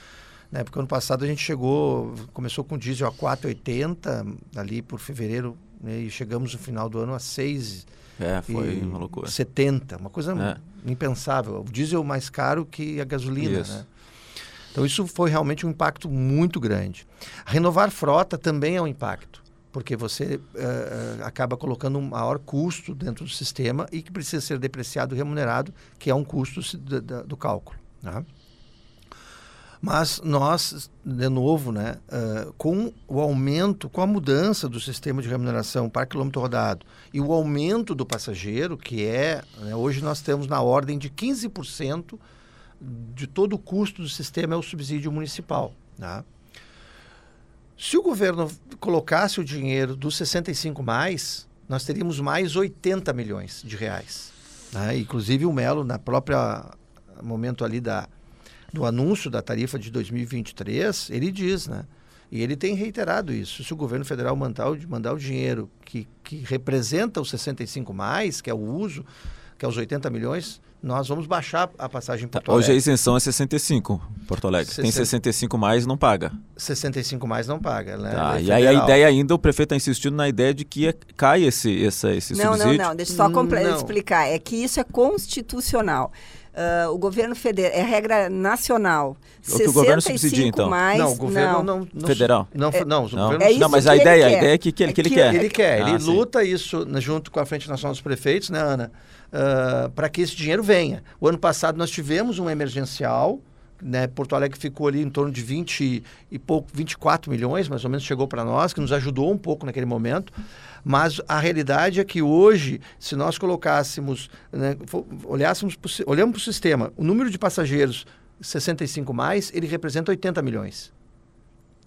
né? Porque ano passado a gente chegou, começou com diesel a 4,80 ali por fevereiro né? e chegamos no final do ano a 6 é, foi uma loucura. 70, uma coisa é. impensável. O diesel mais caro que a gasolina, isso. né? Então isso foi realmente um impacto muito grande. Renovar frota também é um impacto porque você uh, acaba colocando um maior custo dentro do sistema e que precisa ser depreciado e remunerado, que é um custo do, do, cálculo. Né? Mas nós, de novo, né, uh, com o aumento, com a mudança do sistema de remuneração para quilômetro rodado e o aumento do passageiro, que é, né, hoje nós temos na ordem de 15% de todo o custo do sistema é o subsídio municipal. Né? Se o governo colocasse o dinheiro dos 65 mais, nós teríamos mais 80 milhões de reais. Né? Inclusive o Melo, na própria momento ali da, do anúncio da tarifa de 2023, ele diz, né? E ele tem reiterado isso. Se o governo federal mandar, mandar o dinheiro que, que representa os 65 mais, que é o uso, que é os 80 milhões, nós vamos baixar a passagem em tá, Porto tá, Alegre. Hoje a isenção é 65, Porto Alegre. 60... Tem 65 mais, não paga. 65 mais não paga, né? Tá, é e aí a ideia ainda, o prefeito está insistindo na ideia de que é, cai esse, esse, esse não, subsídio. Não, não, deixa eu só não. explicar. É que isso é constitucional. Uh, o governo federal, é regra nacional. O que o governo subsidia, então? Mais, não, o governo não. não, não federal? Não, é, não, não. É não mas a ideia, a ideia é que, que, é que, ele quer. Ele quer, ele ah, luta isso né, junto com a Frente Nacional dos Prefeitos, né, Ana? Uh, para que esse dinheiro venha. O ano passado nós tivemos um emergencial, né, Porto Alegre ficou ali em torno de 20 e pouco, 24 milhões, mais ou menos, chegou para nós, que nos ajudou um pouco naquele momento. Mas a realidade é que hoje, se nós colocássemos, né, olhássemos, olhamos para o sistema, o número de passageiros 65 mais, ele representa 80 milhões.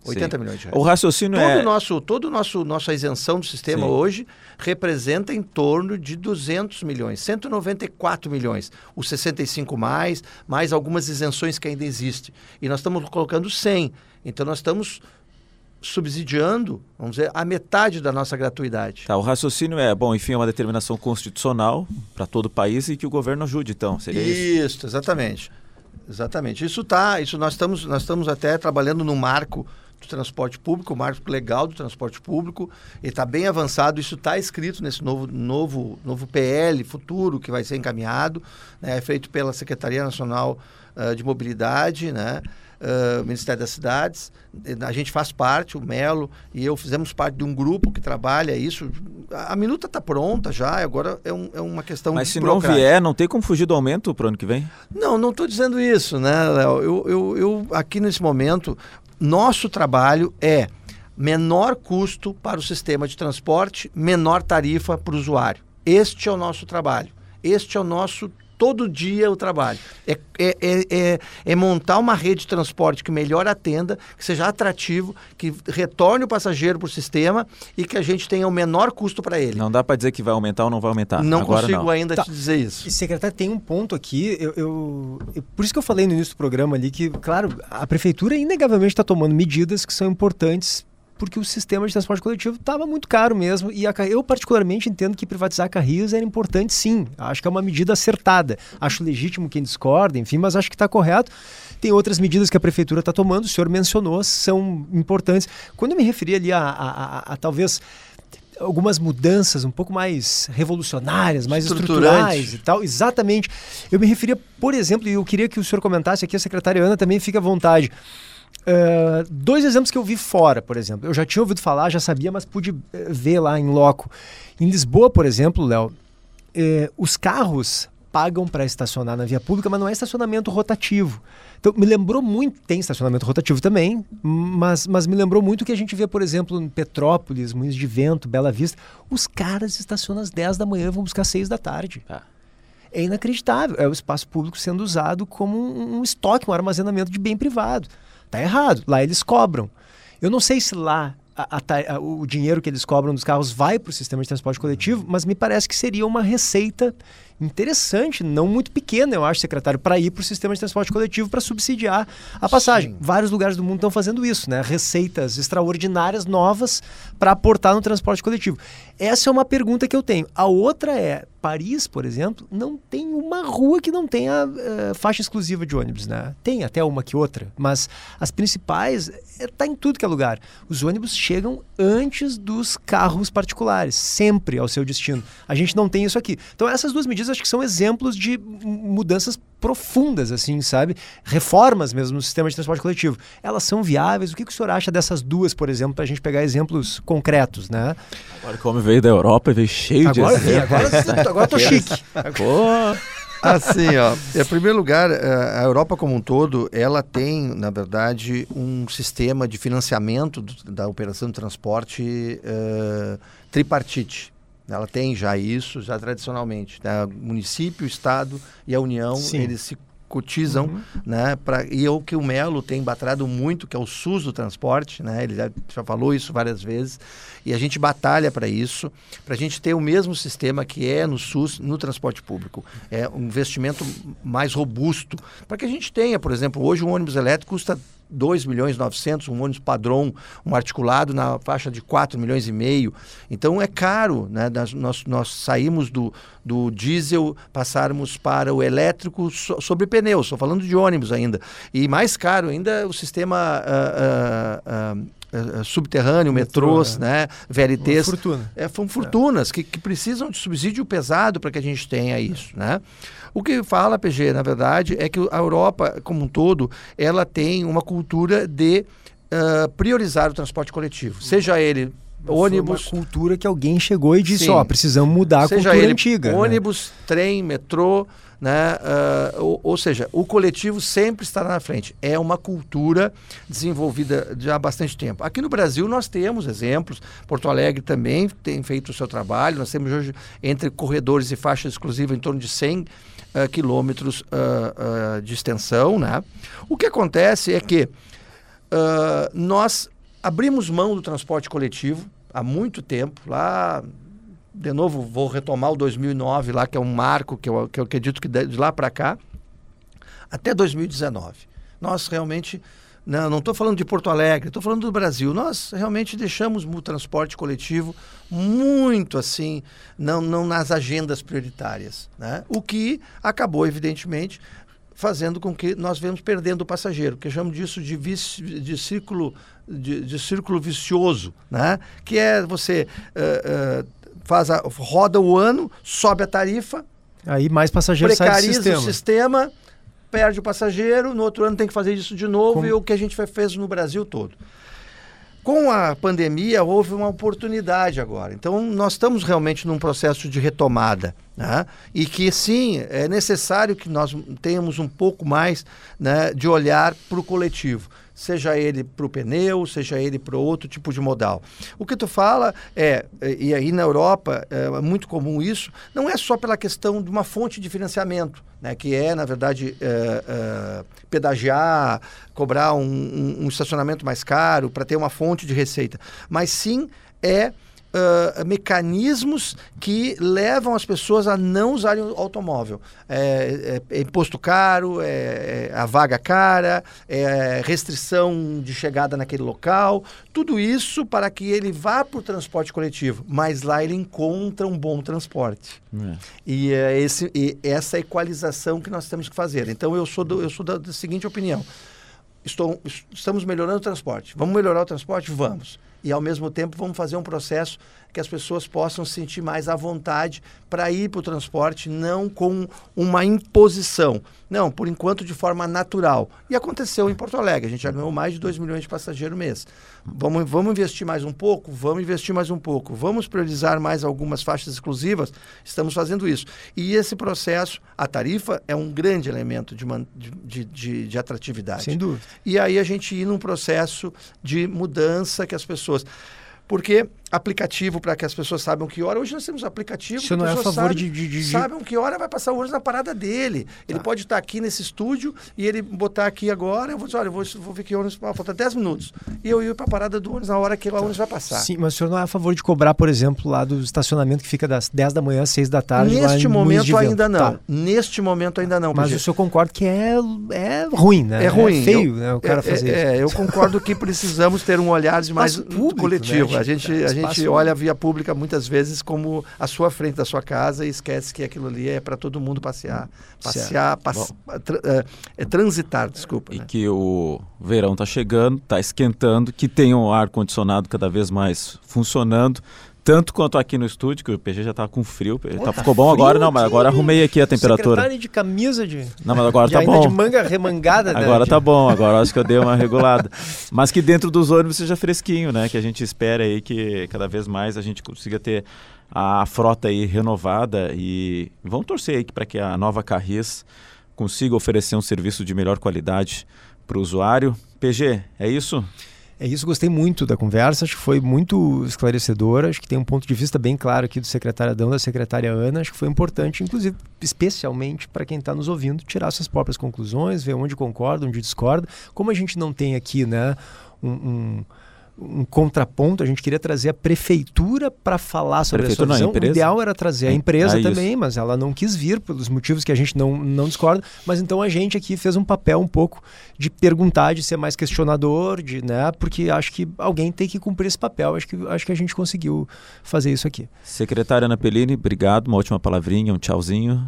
80 Sim. milhões de reais. O raciocínio todo é. Nosso, todo o nosso nossa isenção do sistema Sim. hoje representa em torno de 200 milhões, 194 milhões. Os 65 mais, mais algumas isenções que ainda existem. E nós estamos colocando 100. Então nós estamos subsidiando, vamos dizer, a metade da nossa gratuidade. Tá, o raciocínio é, bom, enfim, é uma determinação constitucional para todo o país e que o governo ajude, então, seria isso? Isso, exatamente. Exatamente. Isso tá, isso nós estamos, nós estamos até trabalhando no marco do transporte público, o marco legal do transporte público, ele está bem avançado, isso está escrito nesse novo, novo, novo PL futuro que vai ser encaminhado, né, é feito pela Secretaria Nacional uh, de Mobilidade, né, uh, Ministério das Cidades. A gente faz parte, o Melo e eu fizemos parte de um grupo que trabalha isso. A, a minuta está pronta já, agora é, um, é uma questão Mas se não vier, não tem como fugir do aumento para o ano que vem? Não, não estou dizendo isso, né, Léo? Eu, eu, eu, aqui nesse momento, nosso trabalho é menor custo para o sistema de transporte, menor tarifa para o usuário. Este é o nosso trabalho. Este é o nosso todo dia o trabalho. É, é, é, é, é montar uma rede de transporte que melhor atenda, que seja atrativo, que retorne o passageiro para o sistema e que a gente tenha o menor custo para ele. Não dá para dizer que vai aumentar ou não vai aumentar. Não Agora, consigo não. ainda tá. te dizer isso. E, secretário, tem um ponto aqui, eu, eu, eu, por isso que eu falei no início do programa ali que, claro, a prefeitura inegavelmente está tomando medidas que são importantes porque o sistema de transporte coletivo estava muito caro mesmo. E a, eu, particularmente, entendo que privatizar Carris era importante, sim. Acho que é uma medida acertada. Acho legítimo quem discorda, enfim, mas acho que está correto. Tem outras medidas que a prefeitura está tomando, o senhor mencionou, são importantes. Quando eu me referi ali a, a, a, a talvez algumas mudanças um pouco mais revolucionárias, mais estruturais e tal. Exatamente. Eu me referia, por exemplo, e eu queria que o senhor comentasse aqui, a secretária Ana também fica à vontade. Uh, dois exemplos que eu vi fora, por exemplo. Eu já tinha ouvido falar, já sabia, mas pude eh, ver lá em loco. Em Lisboa, por exemplo, Léo, uh, os carros pagam para estacionar na via pública, mas não é estacionamento rotativo. Então, me lembrou muito, tem estacionamento rotativo também, mas, mas me lembrou muito o que a gente vê, por exemplo, em Petrópolis, Moinhos de Vento, Bela Vista. Os caras estacionam às 10 da manhã e vão buscar às 6 da tarde. Ah. É inacreditável. É o espaço público sendo usado como um, um estoque, um armazenamento de bem privado. Tá errado. Lá eles cobram. Eu não sei se lá a, a, a, o dinheiro que eles cobram dos carros vai para o sistema de transporte coletivo, mas me parece que seria uma receita interessante, não muito pequena, eu acho, secretário, para ir para o sistema de transporte coletivo para subsidiar a passagem. Sim. Vários lugares do mundo estão fazendo isso, né? Receitas extraordinárias novas para aportar no transporte coletivo. Essa é uma pergunta que eu tenho. A outra é, Paris, por exemplo, não tem uma rua que não tenha uh, faixa exclusiva de ônibus, né? Tem até uma que outra, mas as principais está eh, em tudo que é lugar. Os ônibus chegam antes dos carros particulares, sempre ao seu destino. A gente não tem isso aqui. Então essas duas medidas acho que são exemplos de mudanças profundas, assim, sabe? Reformas mesmo no sistema de transporte coletivo. Elas são viáveis? O que, que o senhor acha dessas duas, por exemplo, para a gente pegar exemplos concretos, né? Agora como veio da Europa e veio cheio agora, de exemplos. Agora, agora tô chique. Agora... Assim, ó, em primeiro lugar, eh, a Europa como um todo, ela tem, na verdade, um sistema de financiamento da operação de transporte uh, tripartite. Ela tem já isso, já tradicionalmente. Né? Município, Estado e a União, Sim. eles se cotizam, uhum. né? Pra, e o que o Melo tem batalhado muito, que é o SUS do transporte, né? Ele já, já falou isso várias vezes. E a gente batalha para isso, para a gente ter o mesmo sistema que é no SUS, no transporte público. É um investimento mais robusto, para que a gente tenha, por exemplo, hoje um ônibus elétrico custa 2 milhões e 900, um ônibus padrão, um articulado na faixa de 4 milhões e meio. Então é caro, né? Nós, nós saímos do, do diesel, passarmos para o elétrico so, sobre pneus, estou falando de ônibus ainda. E mais caro ainda o sistema uh, uh, uh, subterrâneo, Metrô, metrôs, é. né? VLTs. Fortuna. É, são fortunas é. que, que precisam de subsídio pesado para que a gente tenha isso, né? O que fala, PG, na verdade, é que a Europa, como um todo, ela tem uma cultura de uh, priorizar o transporte coletivo, seja ele ônibus. Foi uma cultura que alguém chegou e disse: Ó, oh, precisamos mudar a seja cultura ele antiga. Né? Ônibus, né? trem, metrô. Né? Uh, ou, ou, seja, o coletivo sempre estará na frente. É uma cultura desenvolvida já há bastante tempo. Aqui no Brasil nós temos exemplos, Porto Alegre também tem feito o seu trabalho, nós temos hoje entre corredores e faixas exclusivas em torno de 100 uh, quilômetros uh, de extensão. Né? O que acontece é que nós abrimos mão do transporte coletivo há muito tempo, lá de novo, vou retomar o 2009 lá, que é um marco que eu, que eu acredito que de lá para cá, até 2019. Nós realmente, não estou falando de Porto Alegre, estou falando do Brasil, nós realmente deixamos o transporte coletivo muito assim, não, não nas agendas prioritárias. Né? O que acabou, evidentemente, fazendo com que nós venhamos perdendo o passageiro, que chamamos disso de, vice, de círculo de, de, círculo vicioso, né? que é você uh, uh, faz a, roda o ano, sobe a tarifa. Aí mais passageiros saem do sistema. o sistema, perde o passageiro, no outro ano tem que fazer isso de novo, Como? e o que a gente fez no Brasil todo. Com a pandemia, houve uma oportunidade agora. Então, nós estamos realmente num processo de retomada. Né? E que, sim, é necessário que nós tenhamos um pouco mais né, de olhar para o coletivo seja ele para o pneu, seja ele para outro tipo de modal. O que tu fala é, e aí na Europa é muito comum isso, não é só pela questão de uma fonte de financiamento, né, que é, na verdade, é, é, pedagiar, cobrar um, um, um estacionamento mais caro para ter uma fonte de receita, mas sim é uh, mecanismos que levam as pessoas a não usarem o automóvel. É, é, é imposto caro, é, é, a vaga cara, é restrição de chegada naquele local, tudo isso para que ele vá para o transporte coletivo, mas lá ele encontra um bom transporte. É. E, é esse, e essa equalização que nós temos que fazer. Então eu sou, do, eu sou da, da seguinte opinião. Estou, estamos melhorando o transporte. Vamos melhorar o transporte? Vamos e, ao mesmo tempo, vamos fazer um processo que as pessoas possam se sentir mais à vontade para ir para o transporte, não com uma imposição. Não, por enquanto de forma natural. E aconteceu em Porto Alegre, a gente já ganhou mais de 2 milhões de passageiros mês. Vamos, vamos investir mais um pouco? Vamos investir mais um pouco. Vamos priorizar mais algumas faixas exclusivas? Estamos fazendo isso. E esse processo, a tarifa é um grande elemento de, de, de, de atratividade. Sem dúvida. E aí a gente ir num processo de mudança que as pessoas porque aplicativo para que as pessoas saibam que hora. Hoje nós temos aplicativo Você não é a favor sabe, de, de, de, Sabem que hora vai passar o ônibus na parada dele. Ele tá. pode estar aqui nesse estúdio e ele botar aqui agora. Eu vou dizer, olha, eu vou, vou ver que ônibus. Falta 10 minutos. E eu ir para a parada do ônibus na hora que o ônibus vai passar. Sim, mas o senhor não é a favor de cobrar, por exemplo, lá do estacionamento que fica das 10 da manhã às 6 da tarde. Neste momento ainda não. Tá. Neste momento ainda não. Mas o senhor concorda que é, é ruim, né? É ruim. É feio, eu, né? O cara é, fazer é, isso. É, eu concordo que precisamos ter um olhar de mais público, coletivo. Né? A gente, a gente olha via pública muitas vezes como a sua frente da sua casa e esquece que aquilo ali é para todo mundo passear. Passear, pass... tra é, é, transitar, desculpa. E né? que o verão está chegando, está esquentando, que tem um ar-condicionado cada vez mais funcionando tanto quanto aqui no estúdio, que o PG já tava com frio. Pô, tá, ficou bom agora, não, mas agora arrumei aqui a temperatura. Secretário de camisa de. Não, mas agora tá bom. de manga remangada, né? Agora tá bom, agora acho que eu dei uma regulada. mas que dentro dos ônibus seja fresquinho, né? Que a gente espera aí que cada vez mais a gente consiga ter a frota aí renovada e vamos torcer aí para que a nova Carris consiga oferecer um serviço de melhor qualidade para o usuário. PG, é isso? É isso, gostei muito da conversa, acho que foi muito esclarecedora, acho que tem um ponto de vista bem claro aqui do secretário Adão, da secretária Ana, acho que foi importante, inclusive, especialmente para quem está nos ouvindo, tirar suas próprias conclusões, ver onde concorda, onde discorda. Como a gente não tem aqui, né, um, um um contraponto, a gente queria trazer a prefeitura para falar sobre prefeitura a sua visão. o ideal era trazer a é, empresa é também, mas ela não quis vir pelos motivos que a gente não, não discorda. Mas então a gente aqui fez um papel um pouco de perguntar, de ser mais questionador, de, né? Porque acho que alguém tem que cumprir esse papel. Acho que, acho que a gente conseguiu fazer isso aqui. Secretária Ana Pellini, obrigado. Uma última palavrinha, um tchauzinho.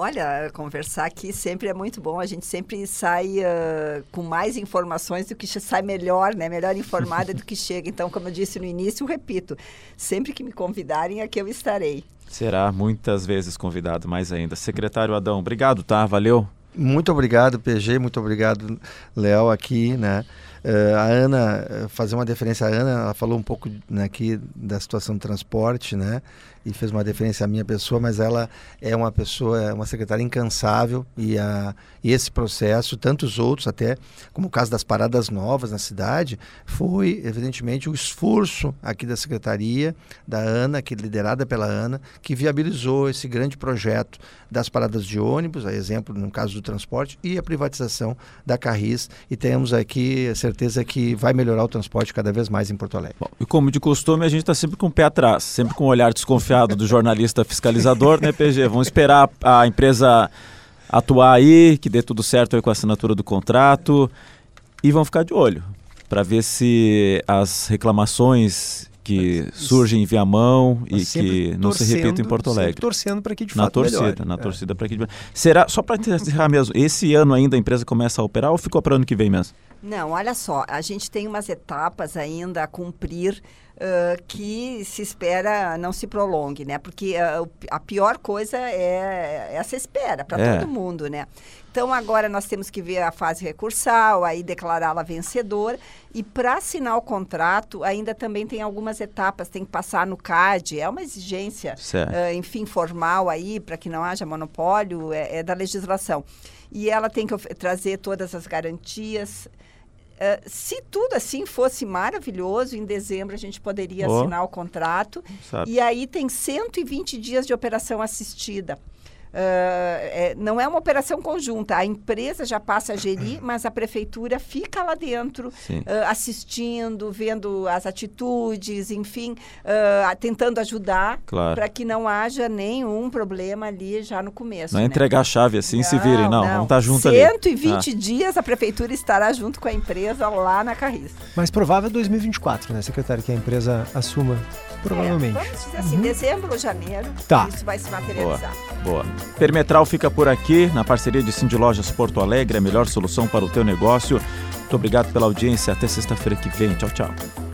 Olha, conversar aqui sempre é muito bom. A gente sempre sai uh, com mais informações do que sai melhor, né? Melhor informada do que chega. Então, como eu disse no início, repito, sempre que me convidarem, aqui eu estarei. Será muitas vezes convidado, mais ainda. Secretário Adão, obrigado, tá? Valeu. Muito obrigado, PG, muito obrigado, Léo, aqui, né? Uh, a Ana, fazer uma deferência à Ana, ela falou um pouco né, aqui da situação do transporte, né? E fez uma referência à minha pessoa, mas ela é uma pessoa, é uma secretária incansável e, a, e esse processo, tantos outros até, como o caso das paradas novas na cidade, foi evidentemente o esforço aqui da secretaria, da Ana, que liderada pela Ana, que viabilizou esse grande projeto das paradas de ônibus, a exemplo no caso do transporte, e a privatização da Carris, e temos aqui a certeza que vai melhorar o transporte cada vez mais em Porto Alegre. Bom, e como de costume, a gente está sempre com o pé atrás, sempre com um olhar desconfiado do jornalista fiscalizador, né, PG? Vamos esperar a empresa atuar aí, que dê tudo certo aí com a assinatura do contrato e vão ficar de olho para ver se as reclamações que surgem em Viamão e que não se repitam em Porto Alegre. torcendo para que de na fato torcida, melhore. Na é. torcida para que Será, só para encerrar mesmo, esse ano ainda a empresa começa a operar ou ficou para o ano que vem mesmo? Não, olha só, a gente tem umas etapas ainda a cumprir uh, que se espera não se prolongue, né? Porque uh, a pior coisa é essa espera para é. todo mundo, né? Então agora nós temos que ver a fase recursal, aí declará-la vencedora e para assinar o contrato ainda também tem algumas etapas, tem que passar no CAD, é uma exigência, uh, enfim, formal aí para que não haja monopólio, é, é da legislação. E ela tem que trazer todas as garantias, Uh, se tudo assim fosse maravilhoso, em dezembro a gente poderia oh. assinar o contrato. Sabe. E aí tem 120 dias de operação assistida. É, não é uma operação conjunta. A empresa já passa a gerir, mas a prefeitura fica lá dentro, uh, assistindo, vendo as atitudes, enfim, uh, tentando ajudar claro. para que não haja nenhum problema ali já no começo. Não é né? entregar a chave assim, não, se virem, não. não. Vamos estar tá junto 120 ali. 120 ah. dias a prefeitura estará junto com a empresa lá na Carris. Mais provável 2024, né, secretário, que a empresa assuma Provavelmente. É, vamos dizer assim, uhum. dezembro ou janeiro, tá. isso vai se materializar. Boa. Boa. Perimetral fica por aqui, na parceria de Cindy Lojas Porto Alegre, a melhor solução para o teu negócio. Muito obrigado pela audiência. Até sexta-feira que vem. Tchau, tchau.